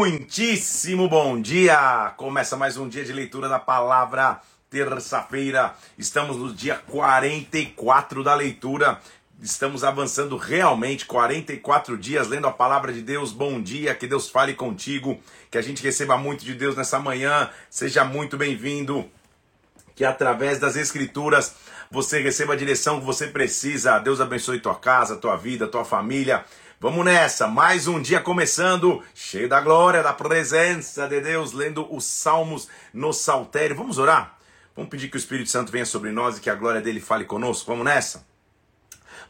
Muitíssimo bom dia! Começa mais um dia de leitura da palavra. Terça-feira, estamos no dia 44 da leitura. Estamos avançando realmente 44 dias lendo a palavra de Deus. Bom dia, que Deus fale contigo, que a gente receba muito de Deus nessa manhã. Seja muito bem-vindo. Que através das escrituras você receba a direção que você precisa. Deus abençoe tua casa, tua vida, tua família. Vamos nessa, mais um dia começando, cheio da glória, da presença de Deus, lendo os salmos no saltério. Vamos orar? Vamos pedir que o Espírito Santo venha sobre nós e que a glória dele fale conosco. Vamos nessa?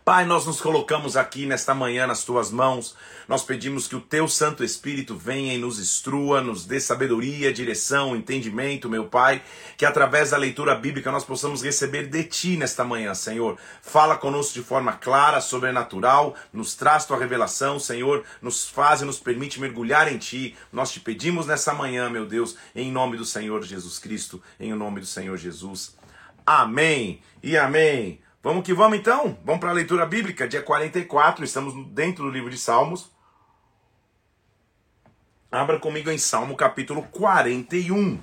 Pai, nós nos colocamos aqui nesta manhã nas tuas mãos. Nós pedimos que o teu Santo Espírito venha e nos instrua, nos dê sabedoria, direção, entendimento, meu Pai. Que através da leitura bíblica nós possamos receber de ti nesta manhã, Senhor. Fala conosco de forma clara, sobrenatural, nos traz tua revelação, Senhor. Nos faz e nos permite mergulhar em ti. Nós te pedimos nessa manhã, meu Deus, em nome do Senhor Jesus Cristo, em nome do Senhor Jesus. Amém e amém. Vamos que vamos então? Vamos para a leitura bíblica, dia 44, estamos dentro do livro de Salmos. Abra comigo em Salmo capítulo 41.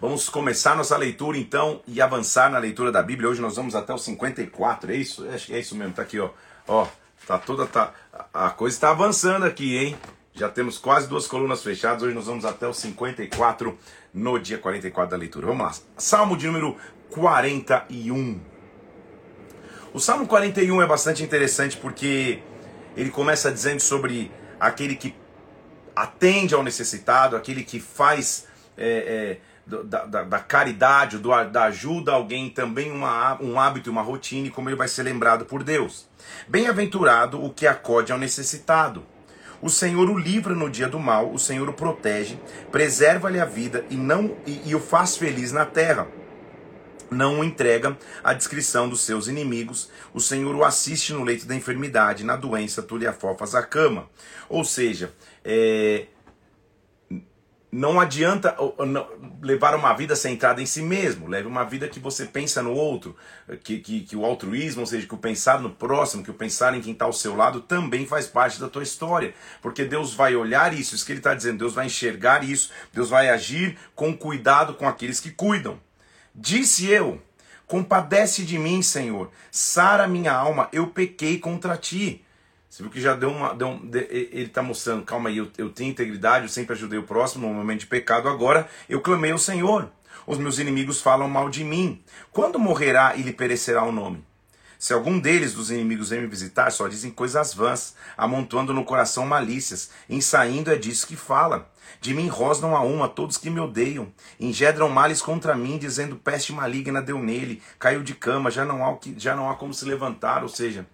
Vamos começar nossa leitura então e avançar na leitura da Bíblia. Hoje nós vamos até o 54, é isso? Que é isso mesmo, tá aqui, ó. Ó, tá toda tá a coisa está avançando aqui, hein? Já temos quase duas colunas fechadas. Hoje nós vamos até o 54 no dia 44 da leitura. Vamos lá. Salmo de número 41. O Salmo 41 é bastante interessante porque ele começa dizendo sobre aquele que atende ao necessitado, aquele que faz é, é, da, da, da, caridade, do, da ajuda a alguém, também uma, um hábito, uma rotina, e como ele vai ser lembrado por Deus. Bem-aventurado o que acode ao necessitado. O Senhor o livra no dia do mal, o Senhor o protege, preserva-lhe a vida e, não, e, e o faz feliz na terra não o entrega à descrição dos seus inimigos. O Senhor o assiste no leito da enfermidade, na doença tu lhe afofas a cama. Ou seja, é, não adianta levar uma vida centrada em si mesmo. Leve uma vida que você pensa no outro, que, que, que o altruísmo, ou seja, que o pensar no próximo, que o pensar em quem está ao seu lado também faz parte da tua história. Porque Deus vai olhar isso, isso que ele está dizendo, Deus vai enxergar isso, Deus vai agir com cuidado com aqueles que cuidam. Disse eu: Compadece de mim, Senhor, sara minha alma, eu pequei contra ti. Você viu que já deu uma. Deu um, ele está mostrando, calma aí, eu, eu tenho integridade, eu sempre ajudei o próximo no momento de pecado, agora eu clamei ao Senhor. Os meus inimigos falam mal de mim. Quando morrerá e lhe perecerá o nome? Se algum deles dos inimigos vem me visitar, só dizem coisas vãs, amontoando no coração malícias, em saindo é disso que fala. De mim rosnam a uma todos que me odeiam. Engedram males contra mim, dizendo peste maligna deu nele. Caiu de cama, já não há, já não há como se levantar. Ou seja,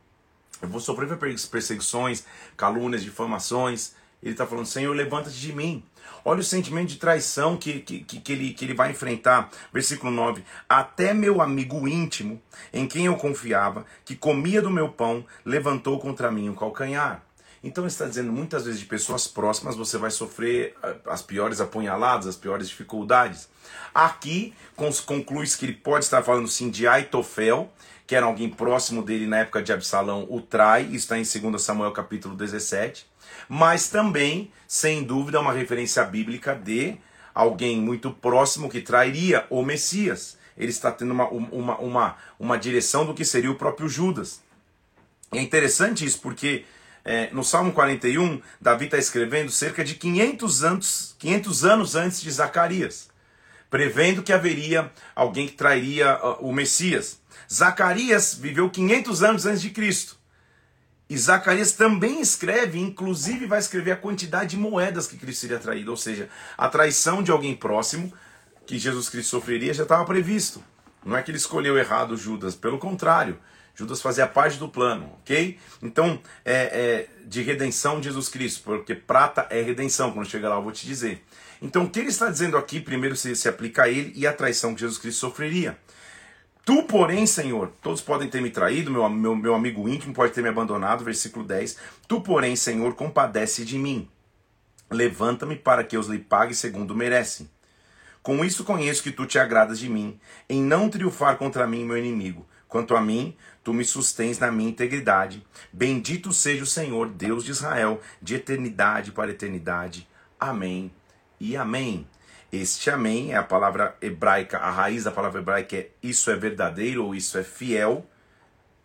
eu vou sofrer perseguições, calúnias, difamações. Ele está falando, Senhor, levanta-te de mim. Olha o sentimento de traição que, que, que, ele, que ele vai enfrentar. Versículo 9: Até meu amigo íntimo, em quem eu confiava, que comia do meu pão, levantou contra mim o calcanhar. Então está dizendo muitas vezes de pessoas próximas você vai sofrer eh, as piores apunhaladas, as piores dificuldades. Aqui conclui que ele pode estar falando sim de Aitofel, que era alguém próximo dele na época de Absalão, o trai, está em 2 Samuel capítulo 17, mas também, sem dúvida, uma referência bíblica de alguém muito próximo que trairia o Messias. Ele está tendo uma, uma, uma, uma direção do que seria o próprio Judas. É interessante isso porque é, no Salmo 41, Davi está escrevendo cerca de 500 anos, 500 anos antes de Zacarias, prevendo que haveria alguém que trairia uh, o Messias. Zacarias viveu 500 anos antes de Cristo. E Zacarias também escreve, inclusive vai escrever a quantidade de moedas que Cristo seria traído, ou seja, a traição de alguém próximo que Jesus Cristo sofreria já estava previsto. Não é que ele escolheu errado Judas, pelo contrário. Judas fazia parte do plano, ok? Então, é, é, de redenção de Jesus Cristo, porque prata é redenção, quando chegar lá eu vou te dizer. Então, o que ele está dizendo aqui, primeiro se, se aplica a ele e a traição que Jesus Cristo sofreria. Tu, porém, Senhor, todos podem ter me traído, meu, meu, meu amigo íntimo pode ter me abandonado, versículo 10. Tu, porém, Senhor, compadece de mim. Levanta-me para que eu lhe pague segundo merecem. Com isso conheço que tu te agradas de mim, em não triunfar contra mim, meu inimigo. Quanto a mim, tu me sustens na minha integridade. Bendito seja o Senhor, Deus de Israel, de eternidade para eternidade. Amém e amém. Este amém é a palavra hebraica, a raiz da palavra hebraica é isso é verdadeiro ou isso é fiel,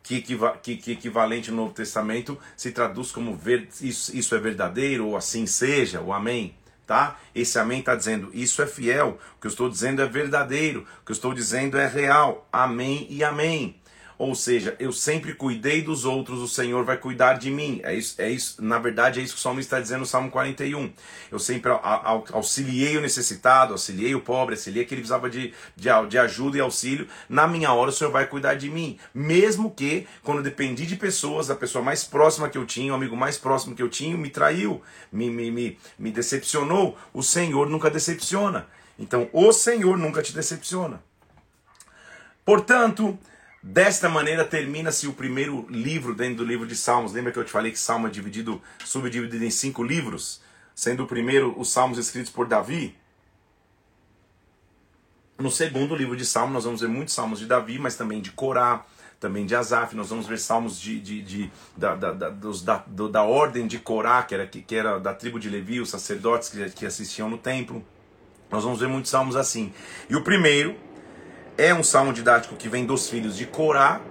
que, equiva, que, que equivalente no Novo Testamento se traduz como ver, isso, isso é verdadeiro ou assim seja, o amém. Tá? Esse amém está dizendo isso é fiel, o que eu estou dizendo é verdadeiro, o que eu estou dizendo é real. Amém e amém. Ou seja, eu sempre cuidei dos outros, o Senhor vai cuidar de mim. É isso, é isso. Na verdade, é isso que o Salmo está dizendo no Salmo 41. Eu sempre auxiliei o necessitado, auxiliei o pobre, auxiliei aquele que precisava de, de, de ajuda e auxílio. Na minha hora, o Senhor vai cuidar de mim. Mesmo que, quando dependi de pessoas, a pessoa mais próxima que eu tinha, o amigo mais próximo que eu tinha, me traiu, me, me, me, me decepcionou. O Senhor nunca decepciona. Então, o Senhor nunca te decepciona. Portanto, Desta maneira termina-se o primeiro livro dentro do livro de Salmos. Lembra que eu te falei que Salmo é dividido, subdividido em cinco livros? Sendo o primeiro os Salmos escritos por Davi. No segundo livro de Salmos nós vamos ver muitos Salmos de Davi, mas também de Corá, também de Asaf. Nós vamos ver Salmos de, de, de da, da, da, dos, da, do, da ordem de Corá, que era, que, que era da tribo de Levi, os sacerdotes que, que assistiam no templo. Nós vamos ver muitos salmos assim. E o primeiro é um salmo didático que vem dos filhos de Corá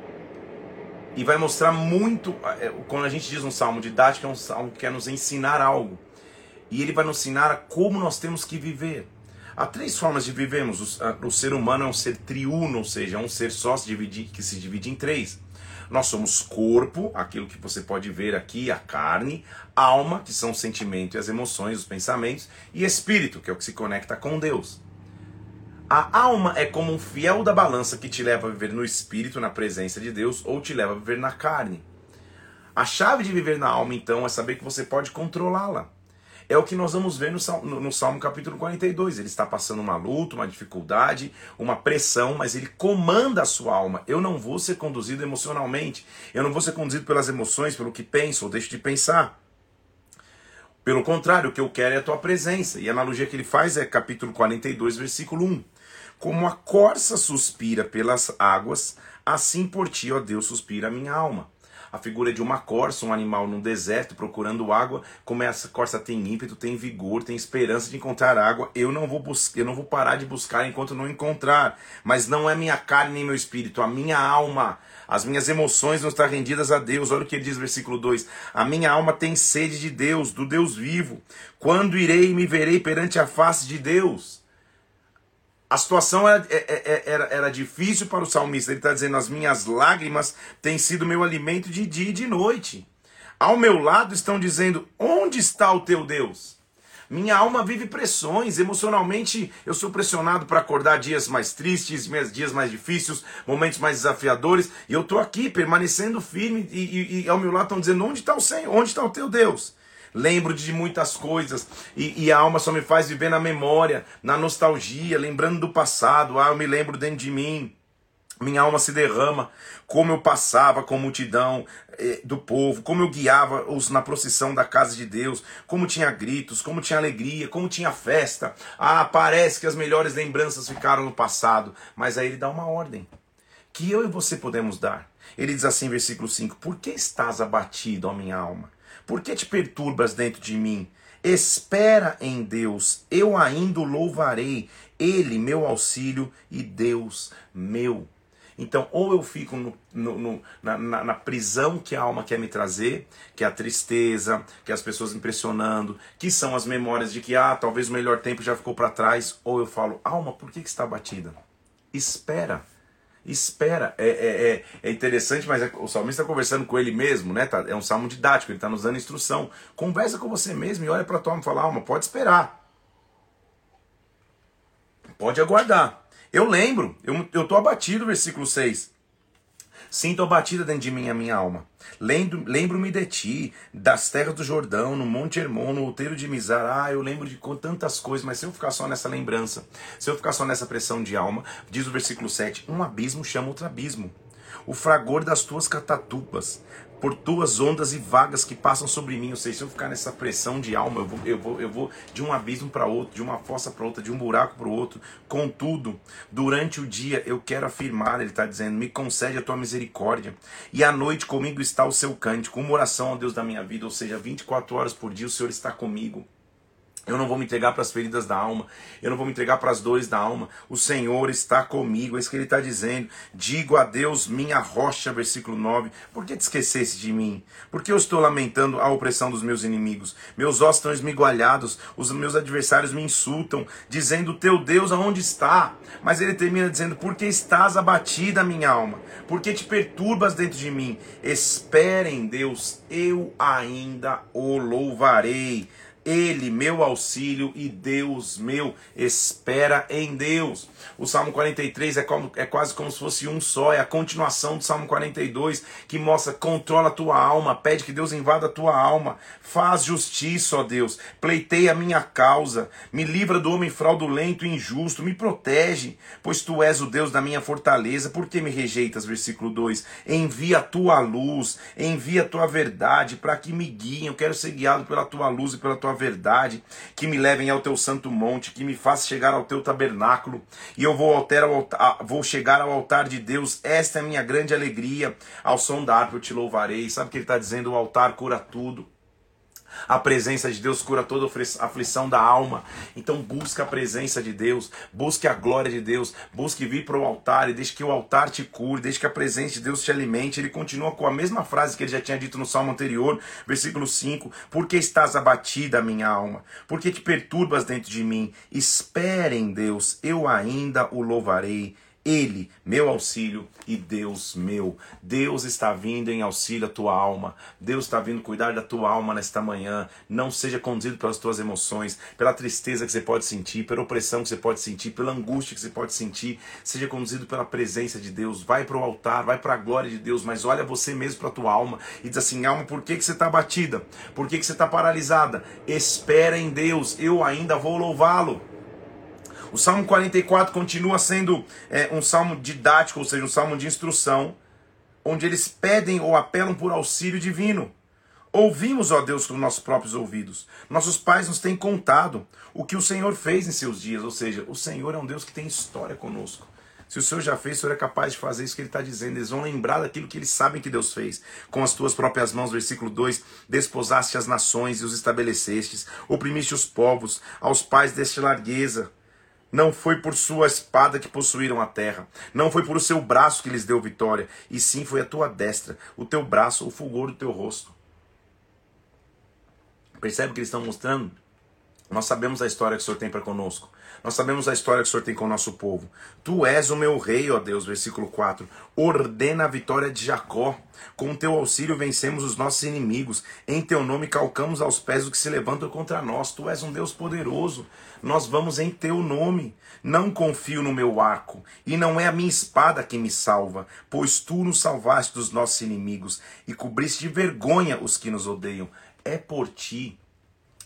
e vai mostrar muito. É, quando a gente diz um salmo didático, é um salmo que quer nos ensinar algo. E ele vai nos ensinar como nós temos que viver. Há três formas de vivermos. O, o ser humano é um ser triuno, ou seja, é um ser só se divide, que se divide em três. Nós somos corpo, aquilo que você pode ver aqui, a carne, alma, que são o sentimento e as emoções, os pensamentos, e espírito, que é o que se conecta com Deus. A alma é como um fiel da balança que te leva a viver no espírito, na presença de Deus, ou te leva a viver na carne. A chave de viver na alma, então, é saber que você pode controlá-la. É o que nós vamos ver no Salmo, no Salmo capítulo 42. Ele está passando uma luta, uma dificuldade, uma pressão, mas ele comanda a sua alma. Eu não vou ser conduzido emocionalmente. Eu não vou ser conduzido pelas emoções, pelo que penso ou deixo de pensar. Pelo contrário, o que eu quero é a tua presença. E a analogia que ele faz é capítulo 42, versículo 1. Como a corça suspira pelas águas, assim por ti, ó Deus, suspira a minha alma. A figura de uma corça, um animal num deserto procurando água, como essa corça tem ímpeto, tem vigor, tem esperança de encontrar água, eu não vou eu não vou parar de buscar enquanto não encontrar. Mas não é minha carne nem meu espírito, a minha alma. As minhas emoções não estão rendidas a Deus. Olha o que ele diz no versículo 2: A minha alma tem sede de Deus, do Deus vivo. Quando irei e me verei perante a face de Deus? A situação era, é, é, é, era, era difícil para o salmista. Ele está dizendo: As minhas lágrimas têm sido meu alimento de dia e de noite. Ao meu lado estão dizendo: Onde está o teu Deus? Minha alma vive pressões. Emocionalmente, eu sou pressionado para acordar dias mais tristes, dias mais difíceis, momentos mais desafiadores. E eu estou aqui permanecendo firme. E, e, e, ao meu lado estão dizendo: Onde está o Senhor? Onde está o teu Deus? Lembro de muitas coisas e, e, a alma só me faz viver na memória, na nostalgia, lembrando do passado. Ah, eu me lembro dentro de mim. Minha alma se derrama, como eu passava com a multidão eh, do povo, como eu guiava os na procissão da casa de Deus, como tinha gritos, como tinha alegria, como tinha festa. Ah, parece que as melhores lembranças ficaram no passado. Mas aí ele dá uma ordem que eu e você podemos dar. Ele diz assim, versículo 5: Por que estás abatido, ó minha alma? Por que te perturbas dentro de mim? Espera em Deus, eu ainda o louvarei, Ele meu auxílio e Deus meu. Então, ou eu fico no, no, no, na, na, prisão que a alma quer me trazer, que é a tristeza, que é as pessoas impressionando, que são as memórias de que, ah, talvez o melhor tempo já ficou para trás, ou eu falo, alma, por que, que está batida? Espera espera. É, é, é, é interessante, mas é, o salmista está conversando com ele mesmo, né? Tá, é um salmo didático, ele está nos dando instrução. Conversa com você mesmo e olha para tua alma e fala, alma, pode esperar. Pode aguardar. Eu lembro, eu, tô abatido, versículo 6. Sinto a batida dentro de mim a minha alma. Lembro-me de ti, das terras do Jordão, no Monte Hermon, no outeiro de Mizar. Ah, eu lembro de tantas coisas, mas se eu ficar só nessa lembrança, se eu ficar só nessa pressão de alma, diz o versículo 7, um abismo chama outro abismo. O fragor das tuas catatupas por tuas ondas e vagas que passam sobre mim. Ou seja, se eu ficar nessa pressão de alma, eu vou, eu vou, eu vou de um abismo para outro, de uma fossa para outra, de um buraco para o outro. Contudo, durante o dia eu quero afirmar, ele está dizendo, me concede a tua misericórdia. E à noite comigo está o seu cântico, uma oração ao Deus da minha vida. Ou seja, 24 horas por dia o Senhor está comigo. Eu não vou me entregar para as feridas da alma. Eu não vou me entregar para as dores da alma. O Senhor está comigo. É isso que ele está dizendo. Digo a Deus, minha rocha, versículo 9. Por que te esquecesse de mim? Por que eu estou lamentando a opressão dos meus inimigos? Meus ossos estão esmigalhados. Os meus adversários me insultam, dizendo: Teu Deus aonde está? Mas ele termina dizendo: Por que estás abatida, minha alma? Por que te perturbas dentro de mim? Espere em Deus, eu ainda o louvarei ele, meu auxílio e Deus meu, espera em Deus. O Salmo 43 é, como, é quase como se fosse um só, é a continuação do Salmo 42, que mostra: controla a tua alma, pede que Deus invada a tua alma, faz justiça, ó Deus, pleiteia a minha causa, me livra do homem fraudulento e injusto, me protege, pois tu és o Deus da minha fortaleza. Por que me rejeitas? Versículo 2: Envia a tua luz, envia a tua verdade para que me guiem. Eu quero ser guiado pela tua luz e pela tua verdade, que me levem ao teu santo monte, que me faça chegar ao teu tabernáculo, e eu vou, alter altar, vou chegar ao altar de Deus, esta é a minha grande alegria, ao som da harpa eu te louvarei. Sabe o que ele está dizendo? O altar cura tudo. A presença de Deus cura toda aflição da alma. Então busque a presença de Deus, busque a glória de Deus, busque vir para o altar e deixe que o altar te cure, deixe que a presença de Deus te alimente. Ele continua com a mesma frase que ele já tinha dito no salmo anterior, versículo 5: Porque estás abatida, minha alma? Porque te perturbas dentro de mim? Espere em Deus, eu ainda o louvarei ele, meu auxílio e Deus meu. Deus está vindo em auxílio à tua alma. Deus está vindo cuidar da tua alma nesta manhã. Não seja conduzido pelas tuas emoções, pela tristeza que você pode sentir, pela opressão que você pode sentir, pela angústia que você pode sentir. Seja conduzido pela presença de Deus. Vai para o altar, vai para a glória de Deus, mas olha você mesmo para a tua alma e diz assim: alma, por que, que você está batida? Por que, que você está paralisada? Espera em Deus, eu ainda vou louvá-lo. O Salmo 44 continua sendo é, um salmo didático, ou seja, um salmo de instrução, onde eles pedem ou apelam por auxílio divino. Ouvimos, ó Deus, com nossos próprios ouvidos. Nossos pais nos têm contado o que o Senhor fez em seus dias. Ou seja, o Senhor é um Deus que tem história conosco. Se o Senhor já fez, o Senhor é capaz de fazer isso que ele está dizendo. Eles vão lembrar daquilo que eles sabem que Deus fez. Com as tuas próprias mãos, versículo 2: Desposaste as nações e os estabelecestes, oprimiste os povos, aos pais deste largueza não foi por sua espada que possuíram a terra, não foi por o seu braço que lhes deu vitória, e sim foi a tua destra, o teu braço, o fulgor do teu rosto. Percebe o que eles estão mostrando? Nós sabemos a história que o Senhor tem para conosco. Nós sabemos a história que o Senhor tem com o nosso povo. Tu és o meu rei, ó Deus, versículo 4. Ordena a vitória de Jacó. Com teu auxílio vencemos os nossos inimigos. Em teu nome calcamos aos pés o que se levantam contra nós. Tu és um Deus poderoso. Nós vamos em teu nome. Não confio no meu arco, e não é a minha espada que me salva, pois tu nos salvaste dos nossos inimigos e cobriste de vergonha os que nos odeiam. É por ti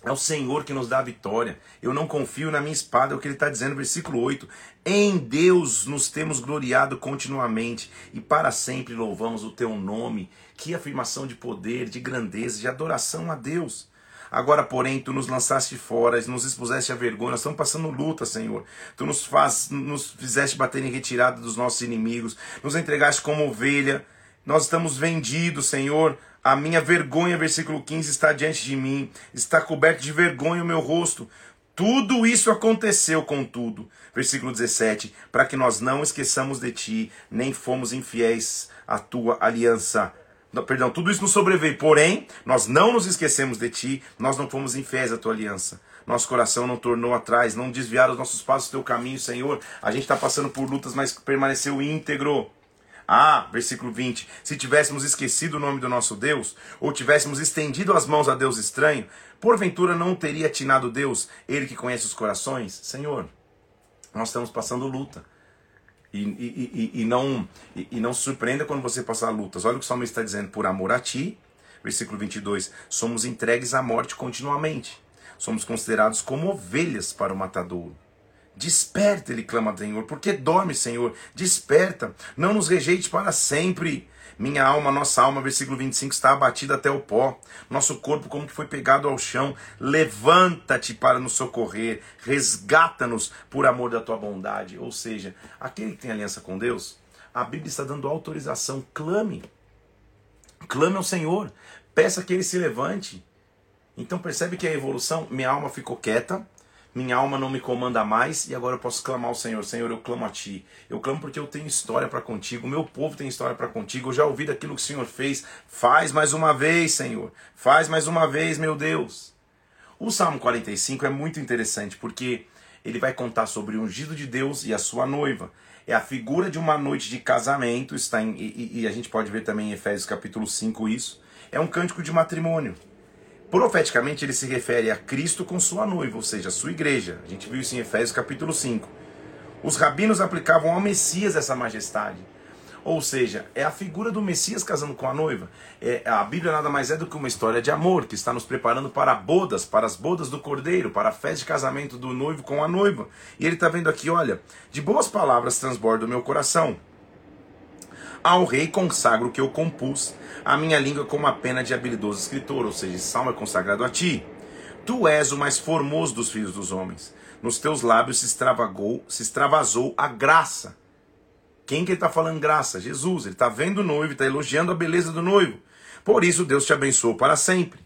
é o Senhor que nos dá a vitória. Eu não confio na minha espada, é o que ele está dizendo, versículo 8. Em Deus nos temos gloriado continuamente e para sempre louvamos o teu nome. Que afirmação de poder, de grandeza, de adoração a Deus. Agora, porém, tu nos lançaste fora, nos expuseste a vergonha, estamos passando luta, Senhor. Tu nos, faz, nos fizeste bater em retirada dos nossos inimigos, nos entregaste como ovelha. Nós estamos vendidos, Senhor, a minha vergonha, versículo 15, está diante de mim, está coberto de vergonha o meu rosto. Tudo isso aconteceu, contudo, versículo 17, para que nós não esqueçamos de ti, nem fomos infiéis à tua aliança. Perdão, tudo isso nos sobreveio, porém, nós não nos esquecemos de ti, nós não fomos infiéis à tua aliança. Nosso coração não tornou atrás, não desviaram os nossos passos do teu caminho, Senhor. A gente está passando por lutas, mas permaneceu íntegro. Ah, versículo 20: se tivéssemos esquecido o nome do nosso Deus, ou tivéssemos estendido as mãos a Deus estranho, porventura não teria atinado Deus, Ele que conhece os corações? Senhor, nós estamos passando luta. E, e, e, e não, e, não se surpreenda quando você passar lutas. Olha o que o salmista está dizendo: por amor a ti, versículo 22, somos entregues à morte continuamente. Somos considerados como ovelhas para o matadouro. Desperta, ele clama, Senhor. Porque dorme, Senhor? Desperta. Não nos rejeite para sempre. Minha alma, nossa alma, versículo 25, está abatida até o pó. Nosso corpo, como que foi pegado ao chão. Levanta-te para nos socorrer. Resgata-nos por amor da tua bondade. Ou seja, aquele que tem aliança com Deus, a Bíblia está dando autorização. Clame. Clame ao Senhor. Peça que ele se levante. Então percebe que a evolução, minha alma ficou quieta, minha alma não me comanda mais e agora eu posso clamar ao Senhor. Senhor, eu clamo a Ti. Eu clamo porque eu tenho história para contigo. Meu povo tem história para contigo. Eu já ouvi daquilo que o Senhor fez. Faz mais uma vez, Senhor. Faz mais uma vez, meu Deus. O Salmo 45 é muito interessante porque ele vai contar sobre o ungido de Deus e a sua noiva. É a figura de uma noite de casamento, está em, e, e a gente pode ver também em Efésios capítulo 5 isso. É um cântico de matrimônio. Profeticamente ele se refere a Cristo com sua noiva, ou seja, a sua igreja. A gente viu isso em Efésios capítulo 5. Os rabinos aplicavam ao Messias essa majestade. Ou seja, é a figura do Messias casando com a noiva. É, a Bíblia nada mais é do que uma história de amor que está nos preparando para bodas, para as bodas do cordeiro, para a festa de casamento do noivo com a noiva. E ele está vendo aqui, olha, de boas palavras transborda o meu coração. Ao rei consagro que eu compus, a minha língua como a pena de habilidoso escritor, ou seja, esse salmo é consagrado a ti. Tu és o mais formoso dos filhos dos homens. Nos teus lábios se extravagou, se extravasou a graça. Quem que ele está falando graça? Jesus. Ele está vendo o noivo, está elogiando a beleza do noivo. Por isso Deus te abençoou para sempre.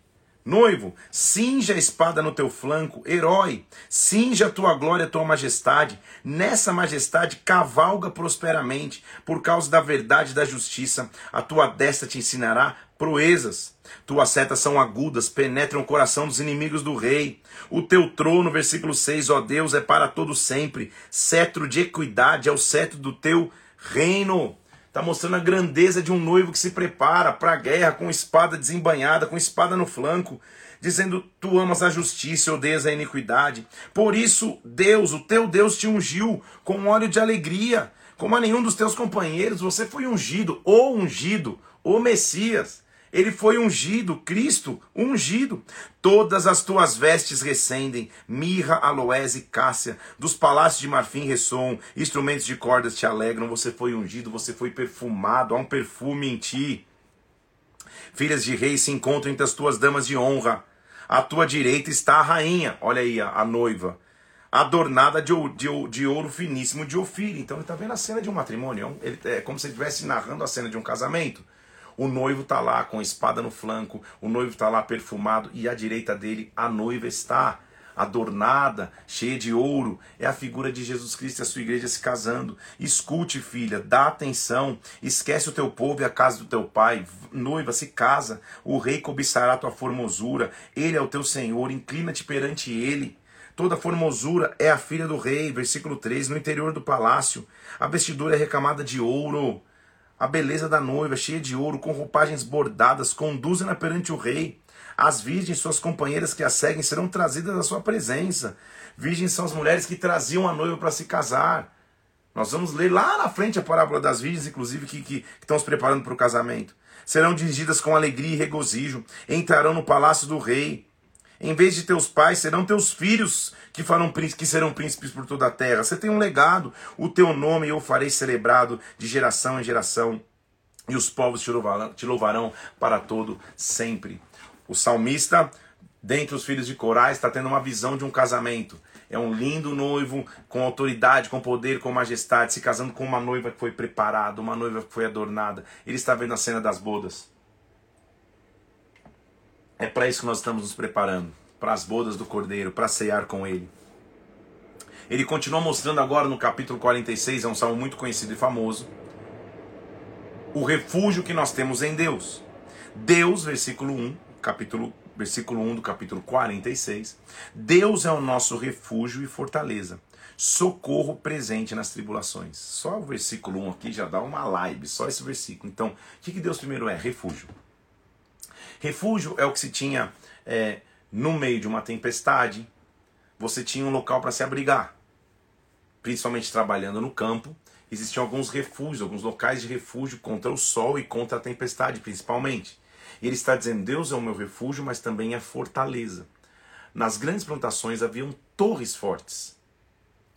Noivo, cinja a espada no teu flanco, herói, cinja a tua glória, a tua majestade. Nessa majestade cavalga prosperamente, por causa da verdade e da justiça. A tua destra te ensinará proezas. Tuas setas são agudas, penetram o coração dos inimigos do rei. O teu trono, versículo 6, ó Deus, é para todo sempre. Cetro de equidade é o cetro do teu reino. Está mostrando a grandeza de um noivo que se prepara para a guerra com espada desembanhada, com espada no flanco, dizendo: Tu amas a justiça odeias a iniquidade. Por isso, Deus, o teu Deus, te ungiu com óleo de alegria. Como a nenhum dos teus companheiros, você foi ungido, ou ungido, o Messias. Ele foi ungido, Cristo, ungido. Todas as tuas vestes recendem, mirra, aloés e cássia. Dos palácios de marfim ressoam, instrumentos de cordas te alegram. Você foi ungido, você foi perfumado, há um perfume em ti. Filhas de reis se encontram entre as tuas damas de honra. À tua direita está a rainha, olha aí a, a noiva, adornada de, de, de, ouro finíssimo de Ofir. Então ele está vendo a cena de um matrimônio, ele, é como se ele estivesse narrando a cena de um casamento. O noivo está lá com a espada no flanco, o noivo está lá perfumado e à direita dele a noiva está adornada, cheia de ouro. É a figura de Jesus Cristo e a sua igreja se casando. Escute, filha, dá atenção. Esquece o teu povo e a casa do teu pai. Noiva, se casa. O rei cobiçará tua formosura. Ele é o teu Senhor. Inclina-te perante ele. Toda formosura é a filha do rei. Versículo 3. No interior do palácio, a vestidura é recamada de ouro. A beleza da noiva, cheia de ouro, com roupagens bordadas, conduzem-na perante o rei. As virgens, suas companheiras que a seguem, serão trazidas à sua presença. Virgens são as mulheres que traziam a noiva para se casar. Nós vamos ler lá na frente a parábola das virgens, inclusive, que, que, que estão se preparando para o casamento. Serão dirigidas com alegria e regozijo, entrarão no palácio do rei. Em vez de teus pais, serão teus filhos que, farão, que serão príncipes por toda a terra. Você tem um legado, o teu nome eu farei celebrado de geração em geração, e os povos te louvarão, te louvarão para todo sempre. O salmista, dentre os filhos de Corais, está tendo uma visão de um casamento. É um lindo noivo com autoridade, com poder, com majestade, se casando com uma noiva que foi preparada, uma noiva que foi adornada. Ele está vendo a cena das bodas. É para isso que nós estamos nos preparando para as bodas do Cordeiro, para cear com ele. Ele continua mostrando agora no capítulo 46, é um salmo muito conhecido e famoso, o refúgio que nós temos em Deus. Deus, versículo 1, capítulo, versículo 1 do capítulo 46, Deus é o nosso refúgio e fortaleza, socorro presente nas tribulações. Só o versículo 1 aqui já dá uma live, só esse versículo. Então, o que, Deus primeiro é? Refúgio. Refúgio é o que se tinha é, no meio de uma tempestade, você tinha um local para se abrigar. Principalmente trabalhando no campo, existiam alguns refúgios, alguns locais de refúgio contra o sol e contra a tempestade, principalmente. Ele está dizendo: Deus é o meu refúgio, mas também é fortaleza. Nas grandes plantações haviam torres fortes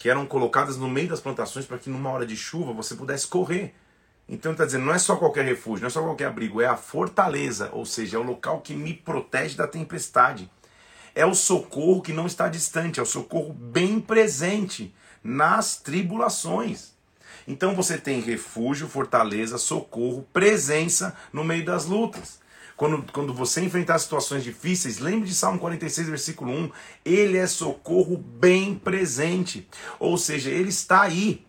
que eram colocadas no meio das plantações para que numa hora de chuva você pudesse correr. Então ele está dizendo, não é só qualquer refúgio, não é só qualquer abrigo, é a fortaleza, ou seja, é o local que me protege da tempestade. É o socorro que não está distante, é o socorro bem presente nas tribulações. Então você tem refúgio, fortaleza, socorro, presença no meio das lutas. Quando, quando você enfrentar situações difíceis, lembre de Salmo 46, versículo 1. Ele é socorro bem presente. Ou seja, ele está aí.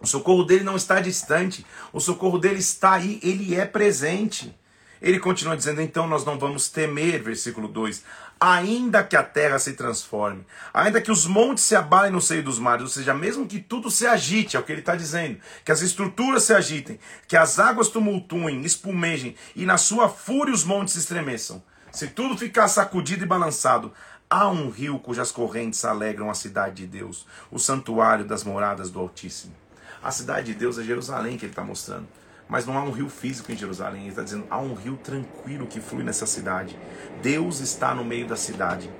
O socorro dele não está distante. O socorro dele está aí, ele é presente. Ele continua dizendo, então nós não vamos temer, versículo 2 ainda que a terra se transforme, ainda que os montes se abalem no seio dos mares, ou seja, mesmo que tudo se agite, é o que ele está dizendo, que as estruturas se agitem, que as águas tumultuem, espumejem e na sua fúria os montes se estremeçam. Se tudo ficar sacudido e balançado, há um rio cujas correntes alegram a cidade de Deus, o santuário das moradas do Altíssimo. A cidade de Deus é Jerusalém que ele está mostrando mas não há um rio físico em Jerusalém. Ele está dizendo, há um rio tranquilo que flui nessa cidade. Deus está no meio da cidade.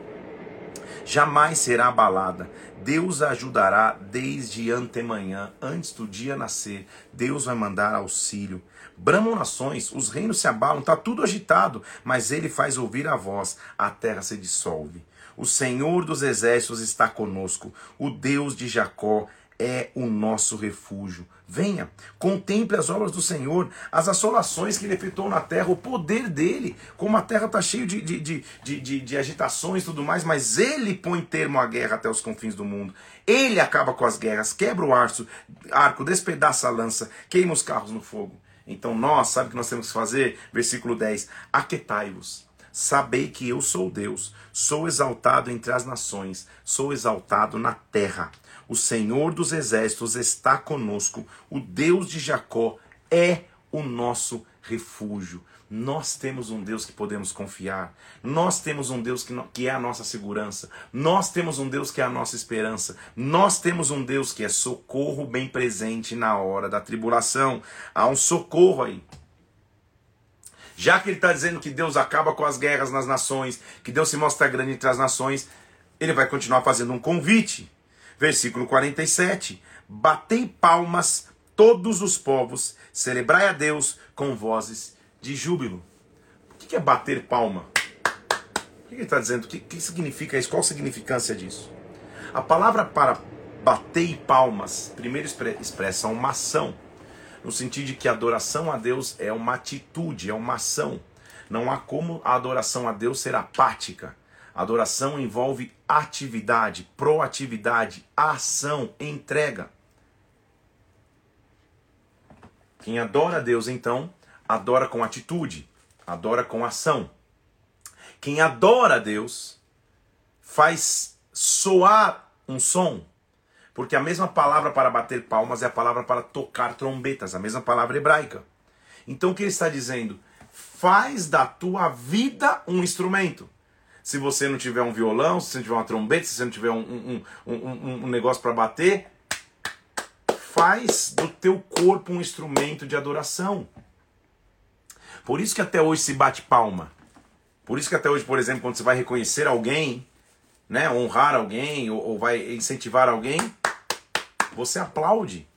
Jamais será abalada. Deus a ajudará desde antemanhã, antes do dia nascer. Deus vai mandar auxílio. Bramam nações, os reinos se abalam, está tudo agitado, mas ele faz ouvir a voz, a terra se dissolve. O Senhor dos exércitos está conosco, o Deus de Jacó é o nosso refúgio. Venha, contemple as obras do Senhor, as assolações que ele efetuou na terra, o poder dele. Como a terra está cheia de, de, de, de, agitações e tudo mais, mas ele põe termo à guerra até os confins do mundo. Ele acaba com as guerras, quebra o arco, arco despedaça a lança, queima os carros no fogo. Então nós, sabe o que nós temos que fazer? Versículo 10: Aquetai-vos. Sabei que eu sou Deus, sou exaltado entre as nações, sou exaltado na terra. O Senhor dos exércitos está conosco. O Deus de Jacó é o nosso refúgio. Nós temos um Deus que podemos confiar. Nós temos um Deus que, que é a nossa segurança. Nós temos um Deus que é a nossa esperança. Nós temos um Deus que é socorro bem presente na hora da tribulação. Há um socorro aí. Já que ele está dizendo que Deus acaba com as guerras nas nações, que Deus se mostra grande entre as nações, ele vai continuar fazendo um convite. Versículo 47: Batei palmas todos os povos, celebrai a Deus com vozes de júbilo. O que é bater palma? O que ele está dizendo? O que, que significa isso? Qual a significância disso? A palavra para bater palmas, primeiro expressa uma ação, no sentido de que a adoração a Deus é uma atitude, é uma ação. Não há como a adoração a Deus ser apática. Adoração envolve atividade, proatividade, ação, entrega. Quem adora a Deus, então, adora com atitude, adora com ação. Quem adora a Deus faz soar um som, porque a mesma palavra para bater palmas é a palavra para tocar trombetas, a mesma palavra hebraica. Então o que ele está dizendo? Faz da tua vida um instrumento. Se você não tiver um violão, se você não tiver uma trombeta, se você não tiver um, um, um, um negócio para bater, faz do teu corpo um instrumento de adoração. Por isso que até hoje se bate palma. Por isso que até hoje, por exemplo, quando você vai reconhecer alguém, né, honrar alguém ou, ou vai incentivar alguém, você aplaude.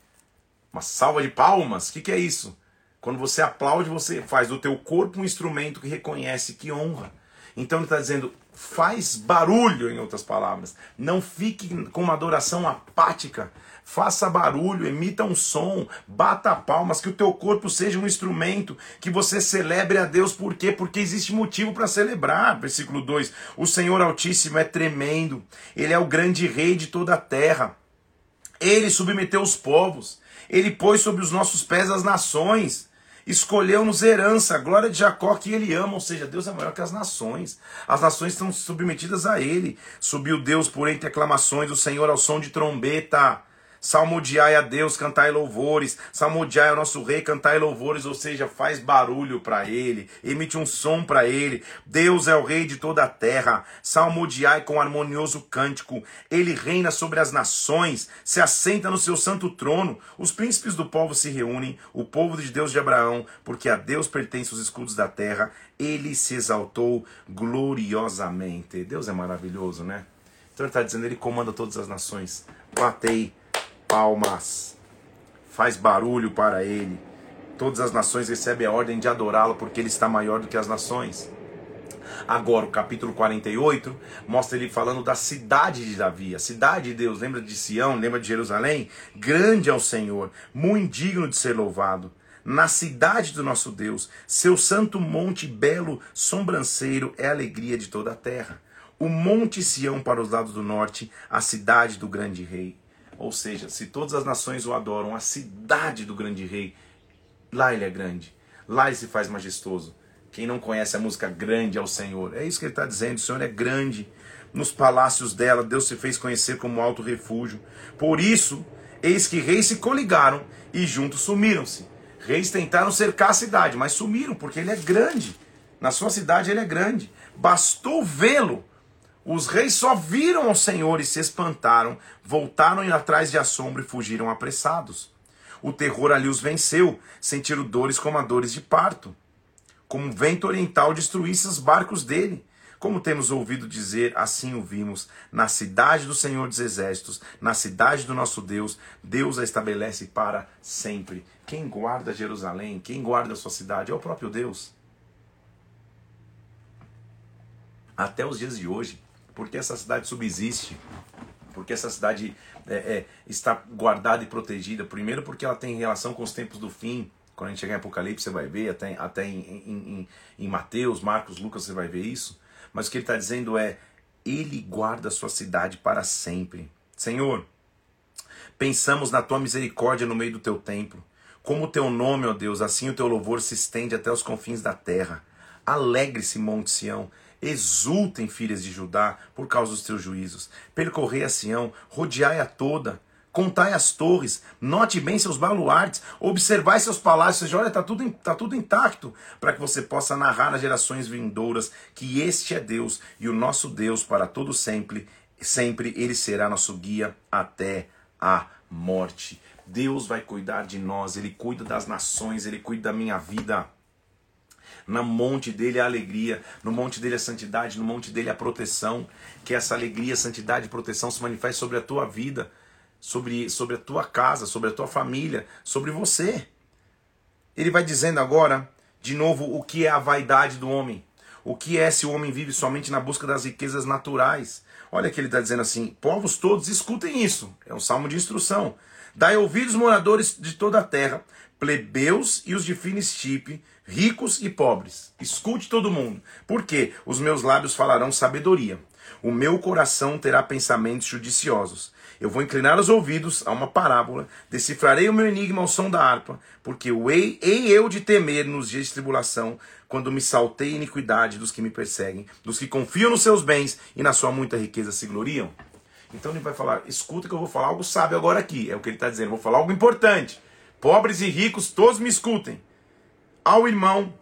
Uma salva de palmas. O que, que é isso? Quando você aplaude, você faz do teu corpo um instrumento que reconhece, que honra. Então ele está dizendo, faz barulho, em outras palavras. Não fique com uma adoração apática. Faça barulho, emita um som, bata palmas, que o teu corpo seja um instrumento, que você celebre a Deus. Por quê? Porque existe motivo para celebrar. Versículo 2: O Senhor Altíssimo é tremendo, Ele é o grande rei de toda a terra. Ele submeteu os povos, ele pôs sobre os nossos pés as nações escolheu-nos herança, a glória de Jacó que ele ama, ou seja, Deus é maior que as nações. As nações estão submetidas a ele. Subiu Deus por entre aclamações, o Senhor ao som de trombeta. Salmodiai a Deus, cantai louvores. Salmodiai ao nosso rei, cantai louvores, ou seja, faz barulho para ele, emite um som para ele. Deus é o rei de toda a terra. Salmodiai com harmonioso cântico. Ele reina sobre as nações, se assenta no seu santo trono. Os príncipes do povo se reúnem, o povo de Deus de Abraão, porque a Deus pertence os escudos da terra. Ele se exaltou gloriosamente. Deus é maravilhoso, né? Então ele está dizendo, ele comanda todas as nações. Batei palmas. Faz barulho para ele. Todas as nações recebem a ordem de adorá-lo porque ele está maior do que as nações. Agora, o capítulo 48 mostra ele falando da cidade de Davi, a cidade de Deus. Lembra de Sião, lembra de Jerusalém? Grande é o Senhor, muito digno de ser louvado. Na cidade do nosso Deus, seu santo monte belo, sobranceiro, é a alegria de toda a terra. O monte Sião para os lados do norte, a cidade do grande rei. Ou seja, se todas as nações o adoram, a cidade do grande rei, lá ele é grande, lá ele se faz majestoso. Quem não conhece a música Grande ao Senhor, é isso que ele está dizendo: o Senhor é grande. Nos palácios dela, Deus se fez conhecer como alto refúgio. Por isso, eis que reis se coligaram e juntos sumiram-se. Reis tentaram cercar a cidade, mas sumiram, porque ele é grande. Na sua cidade ele é grande. Bastou vê-lo. Os reis só viram o Senhor e se espantaram, voltaram atrás de assombro e fugiram apressados. O terror ali os venceu, sentiram dores como a dores de parto como um vento oriental destruísse os barcos dele. Como temos ouvido dizer, assim o vimos, na cidade do Senhor dos Exércitos, na cidade do nosso Deus, Deus a estabelece para sempre. Quem guarda Jerusalém, quem guarda a sua cidade, é o próprio Deus. Até os dias de hoje, porque essa cidade subsiste, porque essa cidade é, é, está guardada e protegida, primeiro porque ela tem relação com os tempos do fim, quando a gente chegar em Apocalipse, você vai ver, até, até em, em, em, em Mateus, Marcos, Lucas, você vai ver isso. Mas o que ele está dizendo é: Ele guarda a sua cidade para sempre. Senhor, pensamos na tua misericórdia no meio do teu templo. Como o teu nome, ó Deus, assim o teu louvor se estende até os confins da terra. Alegre-se, Monte Sião. Exultem, filhas de Judá, por causa dos teus juízos. Percorrei a Sião, rodeai a toda Contai as torres, note bem seus baluartes, observai seus palácios, seja, olha, está tudo, tá tudo intacto, para que você possa narrar nas gerações vindouras que este é Deus e o nosso Deus para todo sempre, sempre ele será nosso guia até a morte. Deus vai cuidar de nós, ele cuida das nações, ele cuida da minha vida. No monte dele a alegria, no monte dele a santidade, no monte dele a proteção. Que essa alegria, santidade e proteção se manifeste sobre a tua vida sobre, sobre a tua casa, sobre a tua família, sobre você. Ele vai dizendo agora, de novo, o que é a vaidade do homem. O que é se o homem vive somente na busca das riquezas naturais? Olha que ele está dizendo assim: povos todos, escutem isso. É um salmo de instrução. Dai ouvidos, moradores de toda a terra, plebeus e os de Finistipe, ricos e pobres. Escute todo mundo, porque os meus lábios falarão sabedoria. O meu coração terá pensamentos judiciosos. Eu vou inclinar os ouvidos a uma parábola, decifrarei o meu enigma ao som da harpa, porque o hei, hei eu de temer nos dias de tribulação, quando me saltei iniquidade dos que me perseguem, dos que confiam nos seus bens e na sua muita riqueza se gloriam. Então ele vai falar: escuta que eu vou falar algo sábio agora aqui. É o que ele está dizendo. vou falar algo importante. Pobres e ricos, todos me escutem. Ao irmão,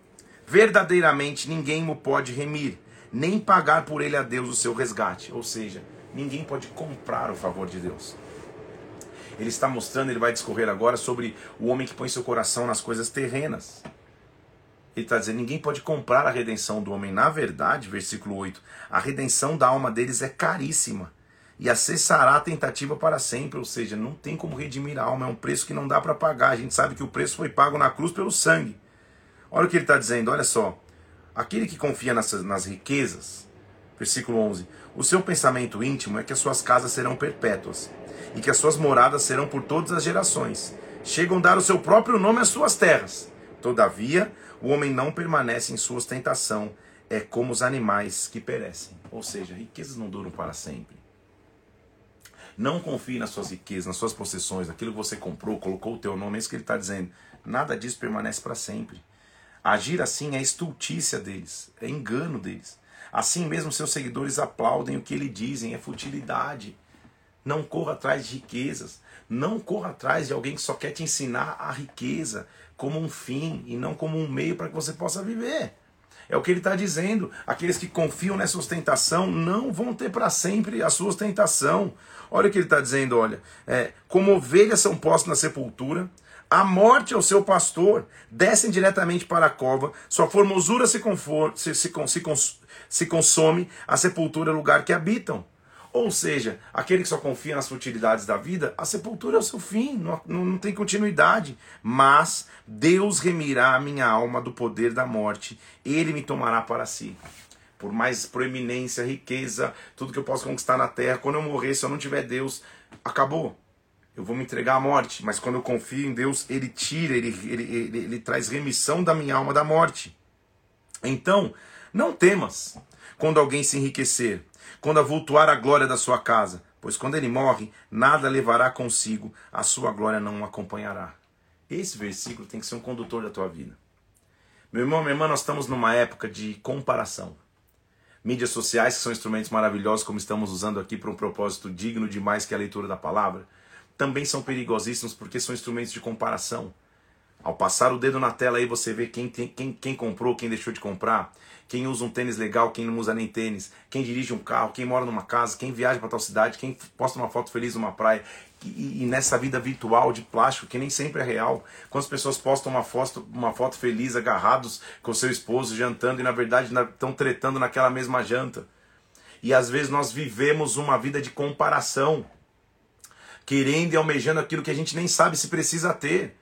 verdadeiramente ninguém o pode remir, nem pagar por ele a Deus o seu resgate. Ou seja, Ninguém pode comprar o favor de Deus. Ele está mostrando, ele vai discorrer agora sobre o homem que põe seu coração nas coisas terrenas. Ele está dizendo: ninguém pode comprar a redenção do homem. Na verdade, versículo 8, a redenção da alma deles é caríssima e acessará a tentativa para sempre. Ou seja, não tem como redimir a alma, é um preço que não dá para pagar. A gente sabe que o preço foi pago na cruz pelo sangue. Olha o que ele está dizendo: olha só. Aquele que confia nas, nas riquezas, versículo 11, o seu pensamento íntimo é que as suas casas serão perpétuas e que as suas moradas serão por todas as gerações. Chegam a dar o seu próprio nome às suas terras. Todavia, o homem não permanece em sua ostentação, é como os animais que perecem. Ou seja, riquezas não duram para sempre. Não confie nas suas riquezas, nas suas possessões, naquilo que você comprou, colocou o teu nome, é isso que ele está dizendo. Nada disso permanece para sempre. Agir assim é estultícia deles, é engano deles. Assim mesmo seus seguidores aplaudem o que lhe dizem, é futilidade. Não corra atrás de riquezas. Não corra atrás de alguém que só quer te ensinar a riqueza como um fim e não como um meio para que você possa viver. É o que ele está dizendo. Aqueles que confiam nessa ostentação não vão ter para sempre a sua ostentação. Olha o que ele está dizendo: olha, é, como ovelhas são postas na sepultura, a morte é o seu pastor, descem diretamente para a cova, sua formosura se, confor, se, se, se, se consome, a sepultura é o lugar que habitam. Ou seja, aquele que só confia nas futilidades da vida, a sepultura é o seu fim, não, não, tem continuidade. Mas Deus remirá a minha alma do poder da morte, ele me tomará para si. Por mais proeminência, riqueza, tudo que eu posso conquistar na terra, quando eu morrer, se eu não tiver Deus, acabou. Eu vou me entregar à morte. Mas quando eu confio em Deus, Ele tira, Ele, ele, ele, ele traz remissão da minha alma da morte. Então, não temas quando alguém se enriquecer, quando avultuar a glória da sua casa, pois quando ele morre, nada levará consigo, a sua glória não o acompanhará. Esse versículo tem que ser um condutor da tua vida. Meu irmão, minha irmã, nós estamos numa época de comparação. Mídias sociais, que são instrumentos maravilhosos, como estamos usando aqui para um propósito digno demais que é a leitura da palavra, também são perigosíssimos porque são instrumentos de comparação. Ao passar o dedo na tela aí você vê quem, tem, quem, quem comprou, quem deixou de comprar, quem usa um tênis legal, quem não usa nem tênis, quem dirige um carro, quem mora numa casa, quem viaja para tal cidade, quem posta uma foto feliz numa praia. E, e, nessa vida virtual de plástico, que nem sempre é real, quando as pessoas postam uma foto, uma foto feliz agarrados com seu esposo jantando e na verdade estão tretando naquela mesma janta. E às vezes nós vivemos uma vida de comparação, querendo e almejando aquilo que a gente nem sabe se precisa ter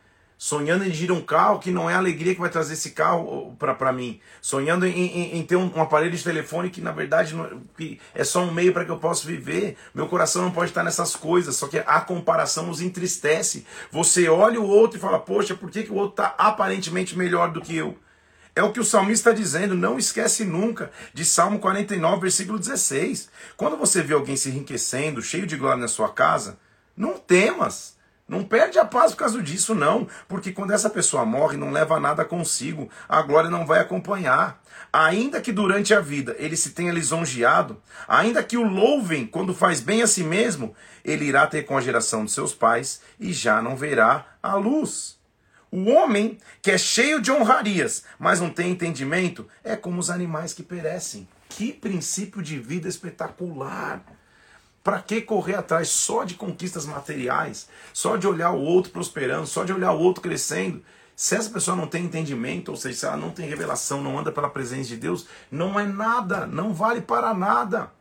sonhando em dirigir um carro que não é a alegria que vai trazer esse carro para mim, sonhando em, em, em ter um, um, aparelho de telefone que na verdade não, que é só um meio para que eu possa viver. Meu coração não pode estar nessas coisas, só que a comparação nos entristece. Você olha o outro e fala, poxa, por que, que o outro está aparentemente melhor do que eu? É o que o salmista está dizendo, não esquece nunca, de Salmo 49, versículo 16. Quando você vê alguém se enriquecendo, cheio de glória na sua casa, não temas. Não perde a paz por causa disso, não. Porque quando essa pessoa morre, não leva nada consigo. A glória não vai acompanhar. Ainda que durante a vida ele se tenha lisonjeado, ainda que o louvem quando faz bem a si mesmo, ele irá ter com a geração de seus pais e já não verá a luz. O homem que é cheio de honrarias, mas não tem entendimento, é como os animais que perecem. Que princípio de vida espetacular! Para que correr atrás só de conquistas materiais, só de olhar o outro prosperando, só de olhar o outro crescendo? Se essa pessoa não tem entendimento, ou seja, se ela não tem revelação, não anda pela presença de Deus, não é nada, não vale para nada.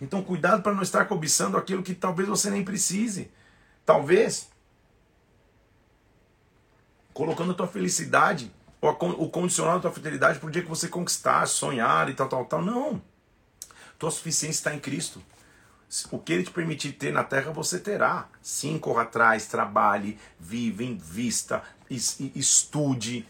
Então, cuidado para não estar cobiçando aquilo que talvez você nem precise. Talvez colocando a tua felicidade, ou o condicional da tua fidelidade para o dia que você conquistar, sonhar e tal, tal, tal. Não. Tua suficiência está em Cristo. O que ele te permitir ter na terra, você terá. Sim, corra atrás, trabalhe, vive, invista, estude,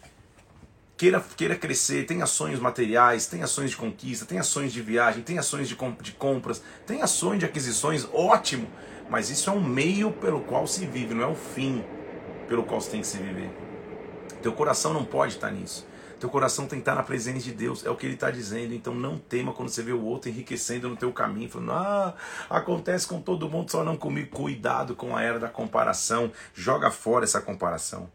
queira, queira crescer, tenha sonhos materiais, tenha sonhos de conquista, tenha sonhos de viagem, tenha sonhos de, comp de compras, tenha sonhos de aquisições, ótimo. Mas isso é um meio pelo qual se vive, não é o fim pelo qual você tem que se viver. Teu coração não pode estar nisso. Teu coração tem que estar na presença de Deus, é o que ele está dizendo. Então não tema quando você vê o outro enriquecendo no teu caminho, falando, ah, acontece com todo mundo, só não comigo. Cuidado com a era da comparação, joga fora essa comparação.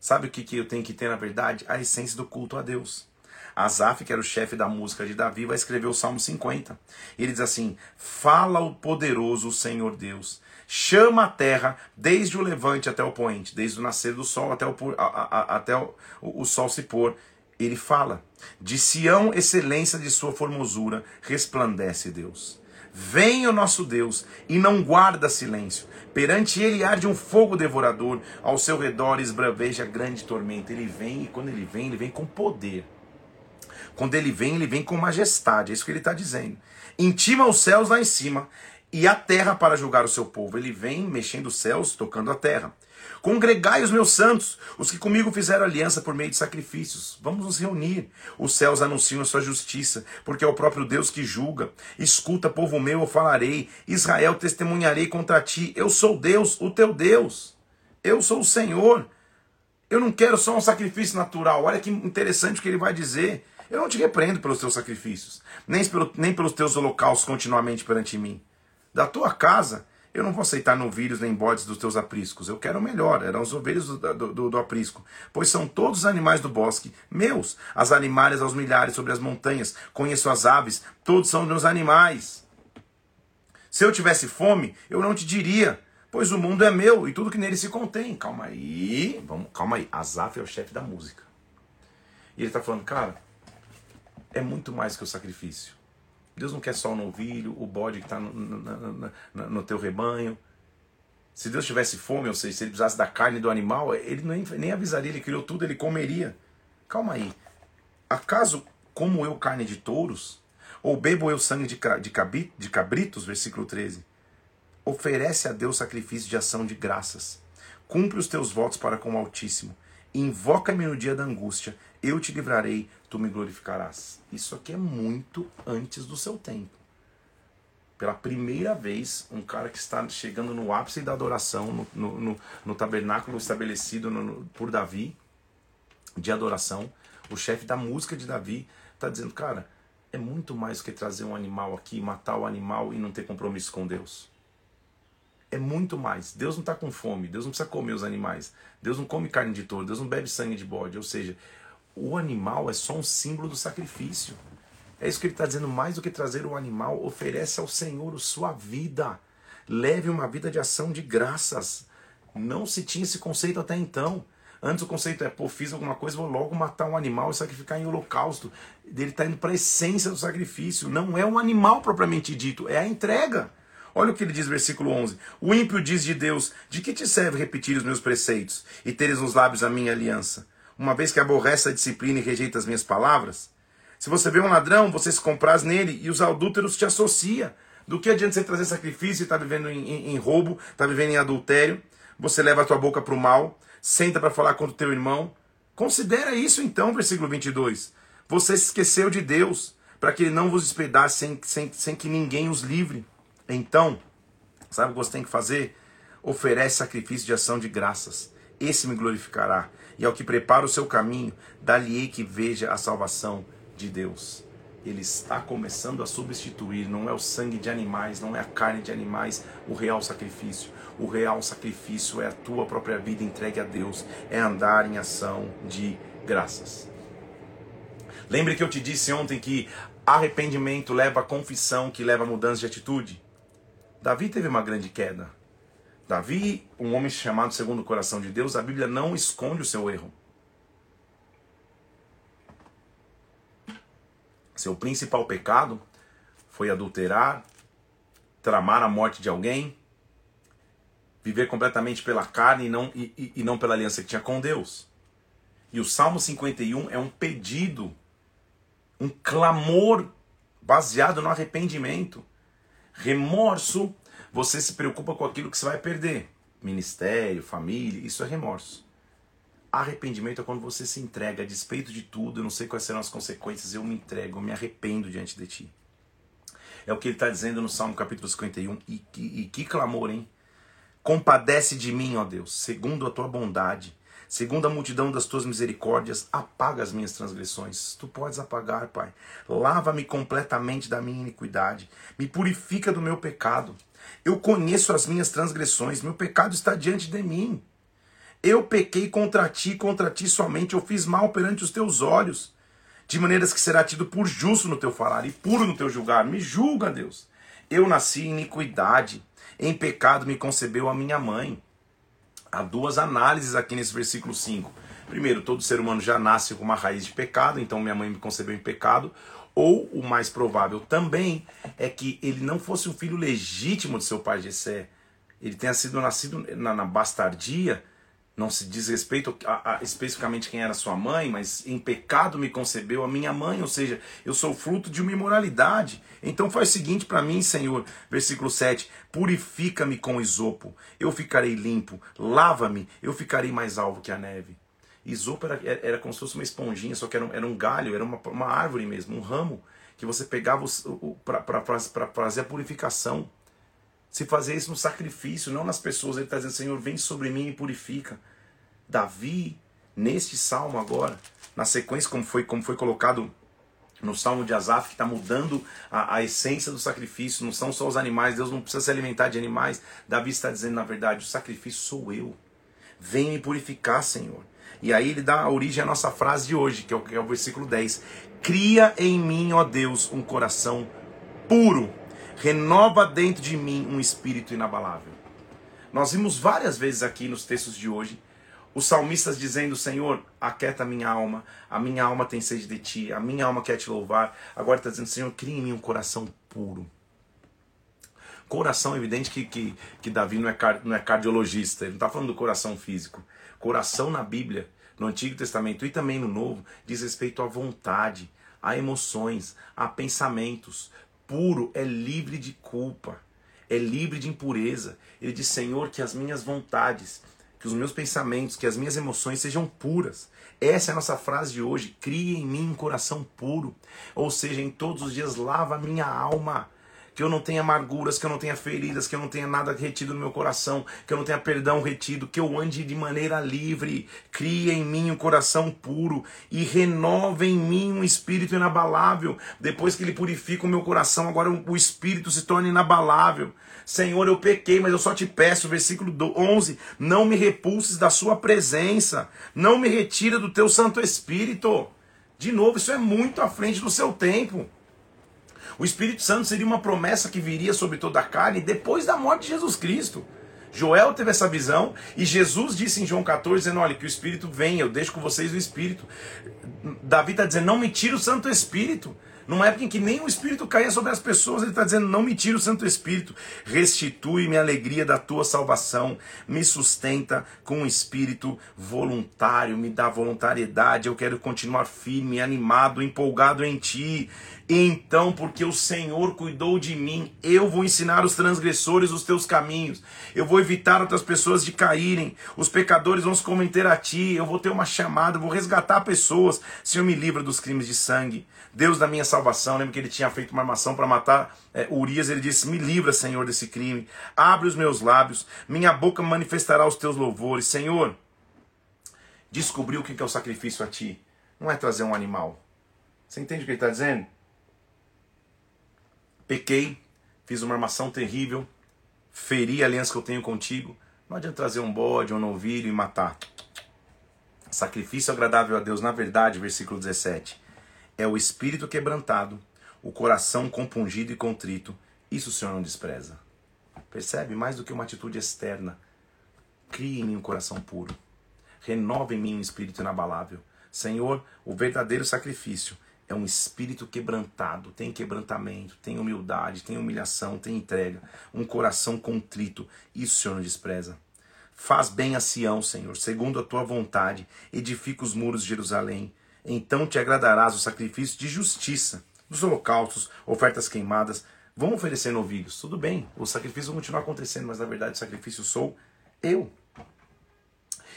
Sabe o que, que eu tenho que ter na verdade? A essência do culto a Deus. Asaf, que era o chefe da música de Davi, vai escrever o Salmo 50. Ele diz assim: Fala o poderoso Senhor Deus, chama a terra desde o levante até o poente, desde o nascer do sol até o, a, a, até o, o sol se pôr ele fala: De Sião, excelência de sua formosura, resplandece Deus. Vem o nosso Deus e não guarda silêncio. Perante ele arde um fogo devorador, ao seu redor esbraveja grande tormenta. Ele vem e quando ele vem, ele vem com poder. Quando ele vem, ele vem com majestade. É isso que ele está dizendo. Intima os céus lá em cima e a terra para julgar o seu povo. Ele vem mexendo os céus, tocando a terra. Congregai os meus santos, os que comigo fizeram aliança por meio de sacrifícios. Vamos nos reunir. Os céus anunciam a sua justiça, porque é o próprio Deus que julga. Escuta, povo meu, eu falarei. Israel, testemunharei contra ti. Eu sou Deus, o teu Deus. Eu sou o Senhor. Eu não quero só um sacrifício natural. Olha que interessante o que ele vai dizer. Eu não te repreendo pelos teus sacrifícios, nem, pelo, nem pelos teus holocaustos continuamente perante mim. Da tua casa eu não vou aceitar novilhos nem bodes dos teus apriscos. Eu quero o melhor. Eram os ovelhos do, do, do, aprisco. Pois são todos os animais do bosque meus. As animais aos milhares sobre as montanhas. Conheço as aves. Todos são meus animais. Se eu tivesse fome, eu não te diria. Pois o mundo é meu e tudo que nele se contém. Calma aí. Vamos, calma aí. Azaf é o chefe da música. E ele está falando, cara, é muito mais que o sacrifício. Deus não quer só o novilho, o bode que está no, no, no, no, teu rebanho. Se Deus tivesse fome, ou seja, se ele precisasse da carne do animal, ele nem, nem avisaria, ele criou tudo, ele comeria. Calma aí. Acaso como eu carne de touros? Ou bebo eu sangue de, de, de cabritos? Versículo 13. Oferece a Deus sacrifício de ação de graças. Cumpre os teus votos para com o Altíssimo. Invoca-me no dia da angústia. Eu te livrarei, tu me glorificarás. Isso aqui é muito antes do seu tempo. Pela primeira vez, um cara que está chegando no ápice da adoração, no, no, no, no tabernáculo estabelecido por Davi, de adoração, o chefe da música de Davi está dizendo, cara, é muito mais do que trazer um animal aqui, matar o animal e não ter compromisso com Deus é muito mais. Deus não está com fome, Deus não precisa comer os animais, Deus não come carne de touro, Deus não bebe sangue de bode. Ou seja, o animal é só um símbolo do sacrifício. É isso que ele está dizendo, mais do que trazer o animal, oferece ao Senhor sua vida. Leve uma vida de ação de graças. Não se tinha esse conceito até então. Antes o conceito é, pô, fiz alguma coisa, vou logo matar um animal e sacrificar em holocausto. Ele está indo para a essência do sacrifício. Não é um animal propriamente dito, é a entrega. Olha o que ele diz, versículo 11: O ímpio diz de Deus: De que te serve repetir os meus preceitos e teres nos lábios a minha aliança? Uma vez que aborrece a disciplina e rejeita as minhas palavras? Se você vê um ladrão, você se compraz nele e os adúlteros te associa. Do que adianta você trazer sacrifício e estar tá vivendo em, em, em roubo, está vivendo em adultério? Você leva a tua boca para o mal, senta para falar contra o teu irmão. Considera isso então, versículo 22. Você se esqueceu de Deus, para que ele não vos despedace sem, sem, sem que ninguém os livre. Então, sabe o que você tem que fazer? Oferece sacrifício de ação de graças. Esse me glorificará. E ao que prepara o seu caminho, dá-lhe que veja a salvação de Deus. Ele está começando a substituir, não é o sangue de animais, não é a carne de animais, o real sacrifício. O real sacrifício é a tua própria vida entregue a Deus, é andar em ação de graças. Lembre que eu te disse ontem que arrependimento leva a confissão, que leva a mudança de atitude. Davi teve uma grande queda. Davi, um homem chamado segundo o coração de Deus, a Bíblia não esconde o seu erro. Seu principal pecado foi adulterar, tramar a morte de alguém, viver completamente pela carne e não, e, e não pela aliança que tinha com Deus. E o Salmo 51 é um pedido, um clamor baseado no arrependimento. Remorso, você se preocupa com aquilo que você vai perder. Ministério, família, isso é remorso. Arrependimento é quando você se entrega a despeito de tudo, eu não sei quais serão as consequências, eu me entrego, eu me arrependo diante de ti. É o que ele está dizendo no Salmo capítulo 51. E, e, e que clamor, hein? Compadece de mim, ó Deus, segundo a tua bondade Segundo a multidão das tuas misericórdias, apaga as minhas transgressões. Tu podes apagar, Pai. Lava-me completamente da minha iniquidade. Me purifica do meu pecado. Eu conheço as minhas transgressões. Meu pecado está diante de mim. Eu pequei contra ti, contra ti somente. Eu fiz mal perante os teus olhos. De maneiras que será tido por justo no teu falar e puro no teu julgar. Me julga, Deus. Eu nasci em iniquidade. Em pecado me concebeu a minha mãe há duas análises aqui nesse versículo 5. Primeiro, todo ser humano já nasce com uma raiz de pecado, então minha mãe me concebeu em pecado. Ou o mais provável também é que ele não fosse um filho legítimo de seu pai Jessé. Ele tenha sido nascido na, na bastardia não se diz respeito a, a, especificamente quem era sua mãe, mas em pecado me concebeu a minha mãe, ou seja, eu sou fruto de uma imoralidade. Então faz o seguinte para mim, Senhor, versículo 7: purifica-me com isopo, eu ficarei limpo, lava-me, eu ficarei mais alvo que a neve. Isopo era, era como se fosse uma esponjinha, só que era um, era um galho, era uma, uma árvore mesmo, um ramo, que você pegava para fazer a purificação se fazer isso no sacrifício, não nas pessoas. Ele está dizendo, Senhor, vem sobre mim e purifica. Davi, neste salmo agora, na sequência, como foi, como foi colocado no salmo de Asaf, que está mudando a, a, essência do sacrifício, não são só os animais, Deus não precisa se alimentar de animais. Davi está dizendo, na verdade, o sacrifício sou eu. Vem me purificar, Senhor. E aí ele dá origem à nossa frase de hoje, que é o, que é o versículo 10. Cria em mim, ó Deus, um coração puro renova dentro de mim um espírito inabalável. Nós vimos várias vezes aqui nos textos de hoje Os salmistas dizendo: Senhor, aquieta minha alma, a minha alma tem sede de ti, a minha alma quer te louvar. Agora está dizendo: Senhor, cria em mim um coração puro. Coração, evidente que, que, que Davi não é, não é cardiologista, ele não está falando do coração físico. Coração na Bíblia, no Antigo Testamento e também no Novo, diz respeito à vontade, a emoções, a pensamentos. Puro é livre de culpa, é livre de impureza. Ele diz: Senhor, que as minhas vontades, que os meus pensamentos, que as minhas emoções sejam puras. Essa é a nossa frase de hoje. Cria em mim um coração puro. Ou seja, em todos os dias lava a minha alma que eu não tenha amarguras, que eu não tenha feridas, que eu não tenha nada retido no meu coração, que eu não tenha perdão retido, que eu ande de maneira livre. Cria em mim um coração puro e renova em mim um espírito inabalável. Depois que ele purifica o meu coração, agora o espírito se torna inabalável. Senhor, eu pequei, mas eu só te peço, versículo 11: não me repulses da sua presença, não me retira do teu Santo Espírito. De novo, isso é muito à frente do seu tempo. O Espírito Santo seria uma promessa que viria sobre toda a carne depois da morte de Jesus Cristo. Joel teve essa visão e Jesus disse em João 14, dizendo: Olha, que o Espírito vem, eu deixo com vocês o Espírito. Davi está dizendo: Não me tire o Santo Espírito. Numa época em que nem o Espírito caía sobre as pessoas, ele está dizendo: Não me tire o Santo Espírito, restitui-me a alegria da tua salvação, me sustenta com um espírito voluntário, me dá voluntariedade. Eu quero continuar firme, animado, empolgado em ti. Então, porque o Senhor cuidou de mim, eu vou ensinar os transgressores os teus caminhos. Eu vou evitar outras pessoas de caírem. Os pecadores vão se cometer a ti. Eu vou ter uma chamada, vou resgatar pessoas. Senhor, me livra dos crimes de sangue. Deus da minha salvação. Lembra que ele tinha feito uma armação para matar é, Urias. Ele disse: Me livra, Senhor, desse crime. Abre os meus lábios. Minha boca manifestará os teus louvores. Senhor, descobriu o que é o sacrifício a ti. Não é trazer um animal. Você entende o que ele está dizendo? Pequei, fiz uma armação terrível, feri a aliança que eu tenho contigo. Não adianta trazer um bode, um novilho e matar. Sacrifício agradável a Deus, na verdade, versículo 17, é o espírito quebrantado, o coração compungido e contrito. Isso o Senhor não despreza. Percebe? Mais do que uma atitude externa. Crie em mim um coração puro. Renova em mim um espírito inabalável. Senhor, o verdadeiro sacrifício é um espírito quebrantado, tem quebrantamento, tem humildade, tem humilhação, tem entrega, um coração contrito. Isso o Senhor não despreza. Faz bem a Sião, Senhor, segundo a tua vontade, edifica os muros de Jerusalém. Então te agradarás o sacrifício de justiça, dos holocaustos, ofertas queimadas. Vão oferecer novilhos, tudo bem, o sacrifício vai continuar acontecendo, mas na verdade o sacrifício sou eu.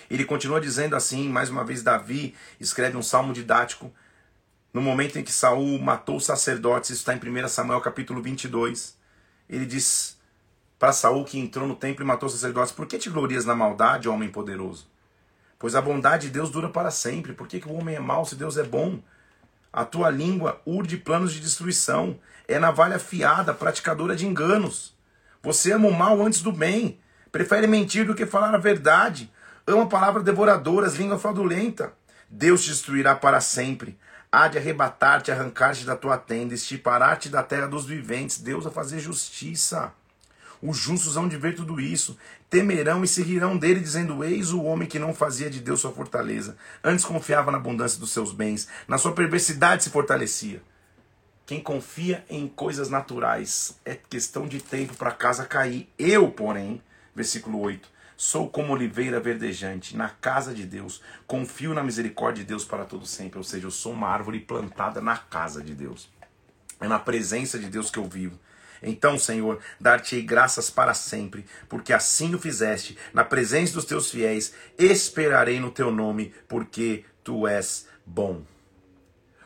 Ele continua dizendo assim, mais uma vez, Davi escreve um salmo didático no momento em que Saul matou os sacerdotes, isso está em 1 Samuel capítulo 22, ele diz para Saul que entrou no templo e matou os sacerdotes: Por que te glorias na maldade, homem poderoso? Pois a bondade de Deus dura para sempre. Por que, que o homem é mau se Deus é bom? A tua língua urde planos de destruição, é navalha afiada, praticadora de enganos. Você ama o mal antes do bem, prefere mentir do que falar a verdade, ama palavras devoradoras, língua fraudulenta. Deus te destruirá para sempre há de arrebatar-te, arrancar-te da tua tenda, estiparar-te da terra dos viventes. Deus a fazer justiça. Os justos hão de ver tudo isso, temerão e se rirão dele, dizendo: Eis o homem que não fazia de Deus sua fortaleza, antes confiava na abundância dos seus bens, na sua perversidade se fortalecia. Quem confia em coisas naturais é questão de tempo para a casa cair. Eu, porém, versículo 8, Sou como oliveira verdejante na casa de Deus. Confio na misericórdia de Deus para todo sempre. Ou seja, eu sou uma árvore plantada na casa de Deus. É na presença de Deus que eu vivo. Então, Senhor, dar-te-ei graças para sempre, porque assim o fizeste, na presença dos teus fiéis, esperarei no teu nome, porque tu és bom.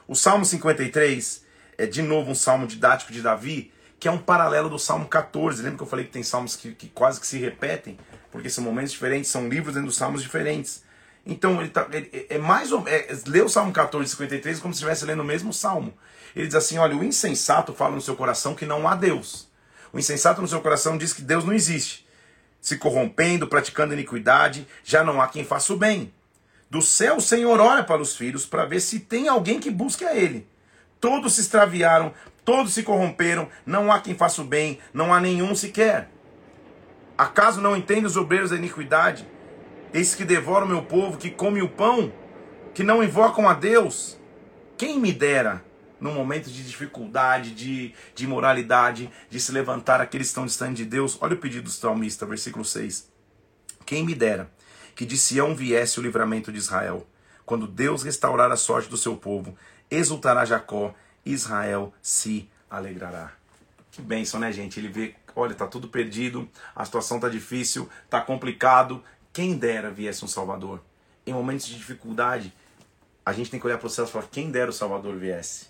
O Salmo 53 é de novo um salmo didático de Davi, que é um paralelo do Salmo 14. Lembra que eu falei que tem salmos que, que quase que se repetem? Porque são momentos diferentes, são livros dentro dos salmos diferentes. Então, ele, tá, ele é mais ou é, ler o Salmo 14, 53 como se estivesse lendo o mesmo salmo. Ele diz assim: olha, o insensato fala no seu coração que não há Deus. O insensato no seu coração diz que Deus não existe. Se corrompendo, praticando iniquidade, já não há quem faça o bem. Do céu o Senhor olha para os filhos para ver se tem alguém que busque a Ele. Todos se extraviaram, todos se corromperam, não há quem faça o bem, não há nenhum sequer. Acaso não entende os obreiros da iniquidade? Eis que devora o meu povo, que come o pão, que não invocam a Deus. Quem me dera, no momento de dificuldade, de, de imoralidade, de se levantar aqueles que estão distantes de Deus. Olha o pedido do salmista, versículo 6. Quem me dera que de Sião viesse o livramento de Israel. Quando Deus restaurar a sorte do seu povo, exultará Jacó, Israel se alegrará. Que bênção, né, gente? Ele vê, olha, tá tudo perdido, a situação tá difícil, tá complicado. Quem dera viesse um Salvador. Em momentos de dificuldade, a gente tem que olhar para o céu e falar: quem dera o Salvador viesse.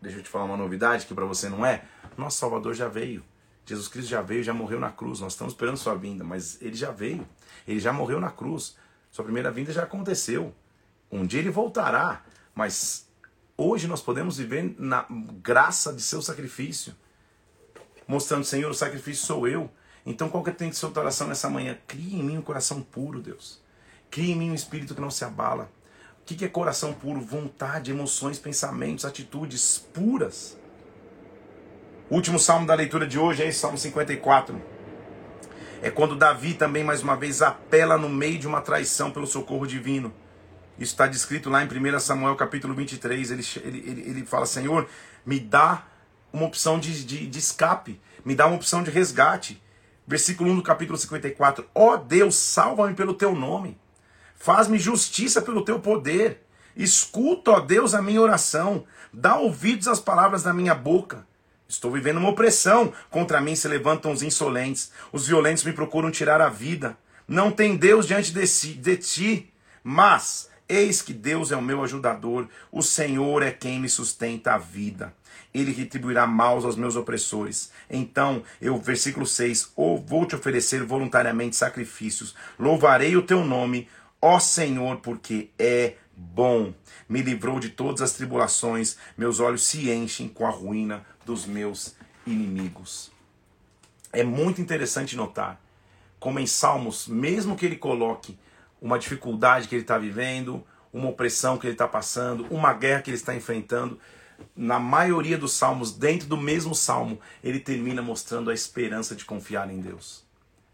Deixa eu te falar uma novidade que para você não é. Nosso Salvador já veio. Jesus Cristo já veio, já morreu na cruz. Nós estamos esperando sua vinda, mas ele já veio. Ele já morreu na cruz. Sua primeira vinda já aconteceu. Um dia ele voltará, mas hoje nós podemos viver na graça de seu sacrifício. Mostrando, Senhor, o sacrifício sou eu. Então qual que tem que ser a oração nessa manhã? Crie em mim um coração puro, Deus. Crie em mim um espírito que não se abala que, que é coração puro? Vontade, emoções, pensamentos, atitudes puras. O último salmo da leitura de hoje é esse, Salmo 54. É quando Davi também, mais uma vez, apela no meio de uma traição pelo socorro divino. Isso está descrito lá em 1 Samuel capítulo 23. Ele, ele, ele, ele fala: Senhor, me dá uma opção de, de, de escape, me dá uma opção de resgate. Versículo 1 do capítulo 54. Ó oh Deus, salva-me pelo teu nome. Faz-me justiça pelo teu poder. Escuta, ó Deus, a minha oração. Dá ouvidos às palavras da minha boca. Estou vivendo uma opressão. Contra mim se levantam os insolentes. Os violentos me procuram tirar a vida. Não tem Deus diante de, si, de ti. Mas, eis que Deus é o meu ajudador. O Senhor é quem me sustenta a vida. Ele retribuirá maus aos meus opressores. Então, eu, versículo 6, ou vou te oferecer voluntariamente sacrifícios. Louvarei o teu nome Ó Senhor, porque é bom. Me livrou de todas as tribulações, meus olhos se enchem com a ruína dos meus inimigos. É muito interessante notar como em Salmos, mesmo que ele coloque uma dificuldade que ele está vivendo, uma opressão que ele está passando, uma guerra que ele está enfrentando, na maioria dos salmos, dentro do mesmo salmo, ele termina mostrando a esperança de confiar em Deus.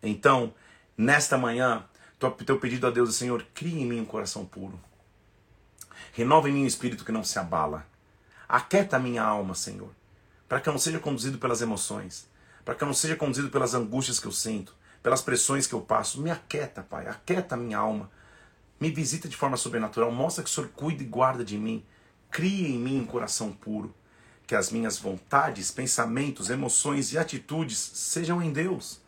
Então, nesta manhã, teu pedido a Deus Senhor, crie em mim um coração puro. Renova em mim um espírito que não se abala. Aquieta a minha alma, Senhor, para que eu não seja conduzido pelas emoções, para que eu não seja conduzido pelas angústias que eu sinto, pelas pressões que eu passo. Me aquieta, Pai, aquieta minha alma. Me visita de forma sobrenatural, mostra que o Senhor cuida e guarda de mim. Crie em mim um coração puro, que as minhas vontades, pensamentos, emoções e atitudes sejam em Deus.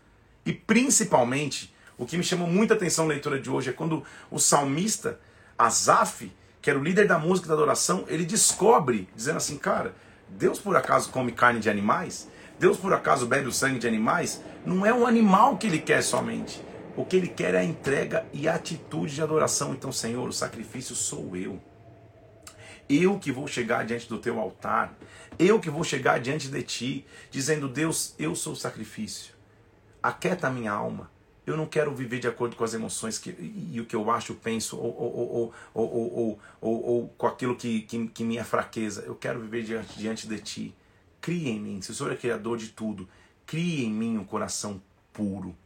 E principalmente, o que me chamou muita atenção na leitura de hoje é quando o salmista, Asaf, que era o líder da música da adoração, ele descobre, dizendo assim, cara, Deus por acaso come carne de animais? Deus por acaso bebe o sangue de animais? Não é um animal que ele quer somente. O que ele quer é a entrega e a atitude de adoração. Então, Senhor, o sacrifício sou eu. Eu que vou chegar diante do teu altar. Eu que vou chegar diante de ti, dizendo: Deus, eu sou o sacrifício. Aquieta a minha alma. Eu não quero viver de acordo com as emoções que, e, o que eu acho, penso, ou, ou, ou, ou, com aquilo que, que, que é fraqueza. Eu quero viver diante, diante de Ti. Crie em mim, se o Senhor é criador de tudo, crie em mim um coração puro.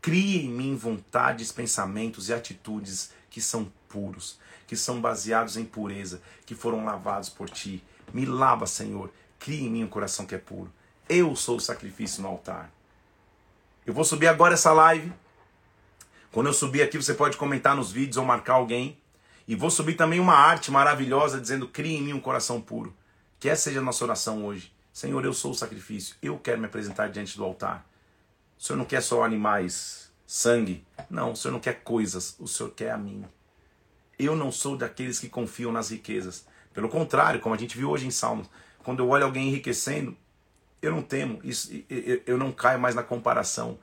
Crie em mim vontades, pensamentos e atitudes que são puros, que são baseados em pureza, que foram lavados por Ti. Me lava, Senhor. Crie em mim um coração que é puro. Eu sou o sacrifício no altar. Eu vou subir agora essa live. Quando eu subir aqui, você pode comentar nos vídeos ou marcar alguém. E vou subir também uma arte maravilhosa dizendo: crie em mim um coração puro. Que essa seja a nossa oração hoje. Senhor, eu sou o sacrifício. Eu quero me apresentar diante do altar. O Senhor não quer só animais, sangue. Não, o Senhor não quer coisas. O Senhor quer a mim. Eu não sou daqueles que confiam nas riquezas. Pelo contrário, como a gente viu hoje em Salmos, quando eu olho alguém enriquecendo, eu não temo, isso, eu não caio mais na comparação.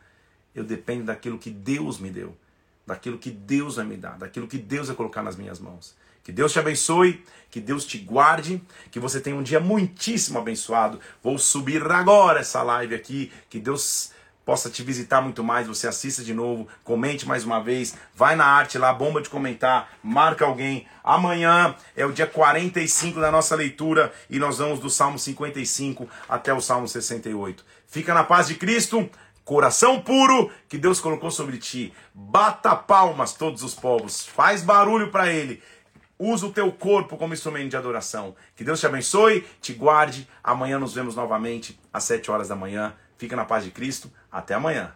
Eu dependo daquilo que Deus me deu, daquilo que Deus vai me dar, daquilo que Deus vai colocar nas minhas mãos. Que Deus te abençoe, que Deus te guarde, que você tenha um dia muitíssimo abençoado. Vou subir agora essa live aqui, que Deus possa te visitar muito mais, você assista de novo, comente mais uma vez, vai na arte lá, bomba de comentar, marca alguém. Amanhã é o dia 45 da nossa leitura e nós vamos do Salmo 55 até o Salmo 68. Fica na paz de Cristo. coração puro que Deus colocou sobre ti. Bata palmas todos os povos, faz barulho para ele. Usa o teu corpo como instrumento de adoração. Que Deus te abençoe, te guarde. Amanhã nos vemos novamente às 7 horas da manhã. Fica na paz de Cristo. Até amanhã.